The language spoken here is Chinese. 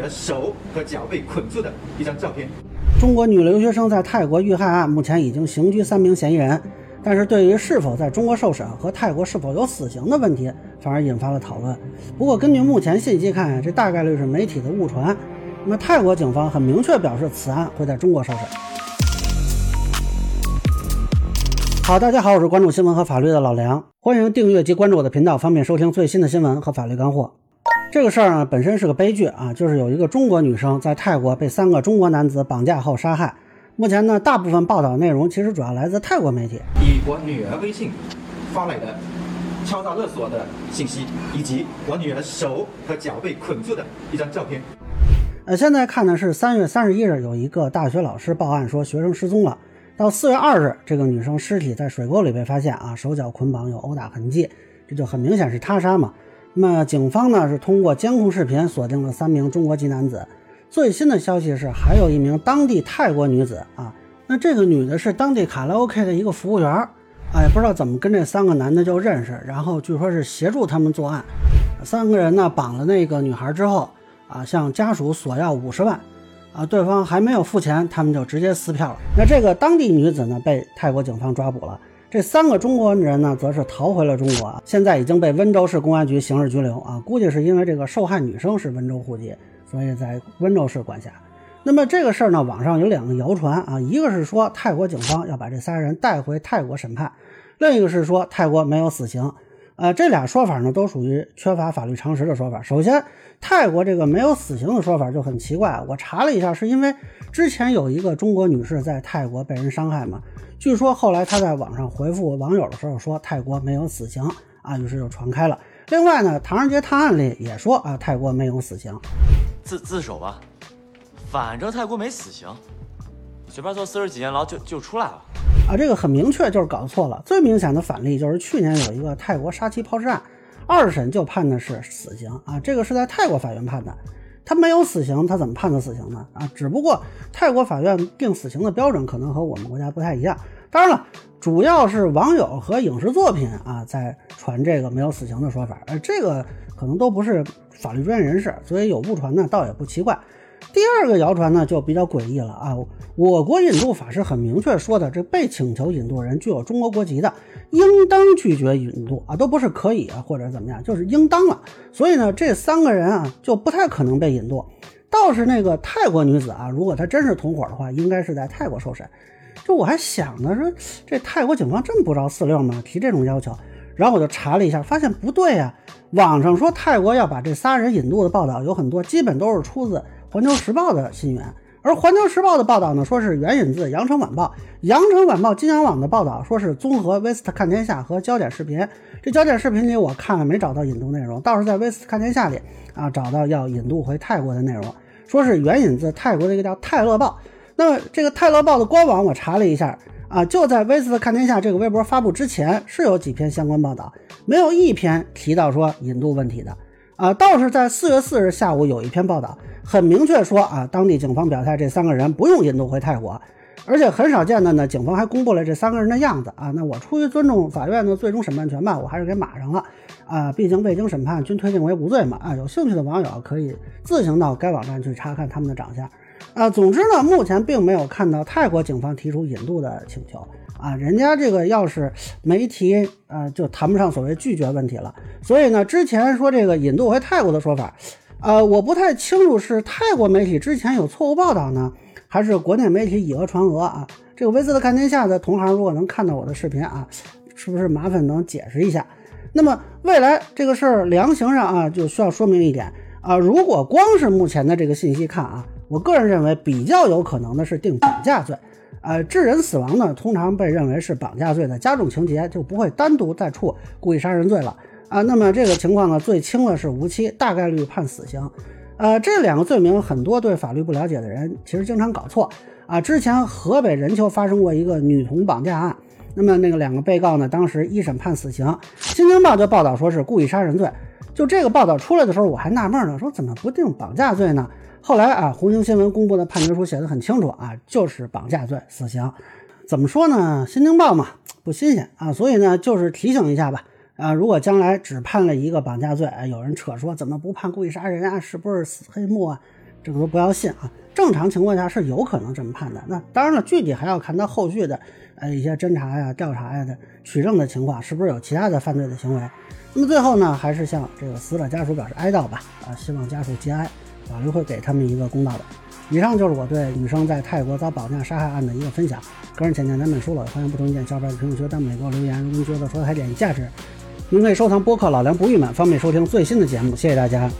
儿手和脚被捆住的一张照片。中国女留学生在泰国遇害案，目前已经刑拘三名嫌疑人，但是对于是否在中国受审和泰国是否有死刑的问题，反而引发了讨论。不过，根据目前信息看，这大概率是媒体的误传。那么，泰国警方很明确表示，此案会在中国受审。好，大家好，我是关注新闻和法律的老梁，欢迎订阅及关注我的频道，方便收听最新的新闻和法律干货。这个事儿呢，本身是个悲剧啊，就是有一个中国女生在泰国被三个中国男子绑架后杀害。目前呢，大部分报道内容其实主要来自泰国媒体，以我女儿微信发来的敲诈勒索的信息，以及我女儿手和脚被捆住的一张照片。呃，现在看的是三月三十一日，有一个大学老师报案说学生失踪了。到四月二日，这个女生尸体在水沟里被发现啊，手脚捆绑，有殴打痕迹，这就很明显是他杀嘛。那么警方呢是通过监控视频锁定了三名中国籍男子。最新的消息是，还有一名当地泰国女子啊。那这个女的是当地卡拉 OK 的一个服务员，哎，不知道怎么跟这三个男的就认识，然后据说是协助他们作案。三个人呢绑了那个女孩之后啊，向家属索要五十万，啊，对方还没有付钱，他们就直接撕票了。那这个当地女子呢被泰国警方抓捕了。这三个中国人呢，则是逃回了中国，现在已经被温州市公安局刑事拘留啊。估计是因为这个受害女生是温州户籍，所以在温州市管辖。那么这个事儿呢，网上有两个谣传啊，一个是说泰国警方要把这仨人带回泰国审判，另一个是说泰国没有死刑。呃，这俩说法呢，都属于缺乏法律常识的说法。首先，泰国这个没有死刑的说法就很奇怪。我查了一下，是因为之前有一个中国女士在泰国被人伤害嘛，据说后来他在网上回复网友的时候说泰国没有死刑啊，于是就传开了。另外呢，《唐人街探案》里也说啊，泰国没有死刑，自自首吧，反正泰国没死刑，随便坐四十几年牢就就出来了。啊，这个很明确就是搞错了。最明显的反例就是去年有一个泰国杀妻抛尸案，二审就判的是死刑啊，这个是在泰国法院判的，他没有死刑，他怎么判的死刑呢？啊，只不过泰国法院定死刑的标准可能和我们国家不太一样。当然了，主要是网友和影视作品啊在传这个没有死刑的说法，而这个可能都不是法律专业人士，所以有误传呢，倒也不奇怪。第二个谣传呢，就比较诡异了啊！我国引渡法是很明确说的，这被请求引渡人具有中国国籍的，应当拒绝引渡啊，都不是可以啊或者怎么样，就是应当了。所以呢，这三个人啊就不太可能被引渡。倒是那个泰国女子啊，如果她真是同伙的话，应该是在泰国受审。就我还想呢，说这泰国警方这么不着四六吗？提这种要求？然后我就查了一下，发现不对啊。网上说泰国要把这仨人引渡的报道有很多，基本都是出自。《环球时报》的新源，而《环球时报》的报道呢，说是援引自《羊城晚报》，《羊城晚报》金阳网的报道说是综合《威斯特看天下》和焦点视频。这焦点视频里我看了，没找到引渡内容，倒是在《威斯特看天下》里啊找到要引渡回泰国的内容，说是援引自泰国的一个叫《泰勒报》。那么这个《泰勒报》的官网我查了一下啊，就在《威斯特看天下》这个微博发布之前，是有几篇相关报道，没有一篇提到说引渡问题的啊，倒是在四月四日下午有一篇报道。很明确说啊，当地警方表态，这三个人不用引渡回泰国，而且很少见的呢，警方还公布了这三个人的样子啊。那我出于尊重法院的最终审判权吧，我还是给码上了啊。毕竟未经审判均推定为无罪嘛啊。有兴趣的网友可以自行到该网站去查看他们的长相啊。总之呢，目前并没有看到泰国警方提出引渡的请求啊。人家这个要是没提啊，就谈不上所谓拒绝问题了。所以呢，之前说这个引渡回泰国的说法。呃，我不太清楚是泰国媒体之前有错误报道呢，还是国内媒体以讹传讹啊？这个维斯特看天下的同行如果能看到我的视频啊，是不是麻烦能解释一下？那么未来这个事儿量刑上啊，就需要说明一点啊，如果光是目前的这个信息看啊，我个人认为比较有可能的是定绑架罪，呃，致人死亡呢，通常被认为是绑架罪的加重情节，就不会单独再处故意杀人罪了。啊，那么这个情况呢，最轻的是无期，大概率判死刑。呃，这两个罪名，很多对法律不了解的人其实经常搞错啊。之前河北任丘发生过一个女童绑架案，那么那个两个被告呢，当时一审判死刑，《新京报》就报道说是故意杀人罪。就这个报道出来的时候，我还纳闷呢，说怎么不定绑架罪呢？后来啊，红星新闻公布的判决书写的很清楚啊，就是绑架罪，死刑。怎么说呢？《新京报》嘛，不新鲜啊，所以呢，就是提醒一下吧。啊，如果将来只判了一个绑架罪，哎，有人扯说怎么不判故意杀人啊？是不是死黑幕啊？这个都不要信啊。正常情况下是有可能这么判的。那当然了，具体还要看他后续的呃一些侦查呀、调查呀的取证的情况，是不是有其他的犯罪的行为。那么最后呢，还是向这个死者家属表示哀悼吧，啊，希望家属节哀，法律会给他们一个公道的。以上就是我对女生在泰国遭绑架杀害案的一个分享，个人浅见难免疏漏，欢迎不同意见小伙伴在评论区弹幕里给我留言。如果您觉得说的还点价值，您可以收藏播客老梁不郁闷，方便收听最新的节目。谢谢大家。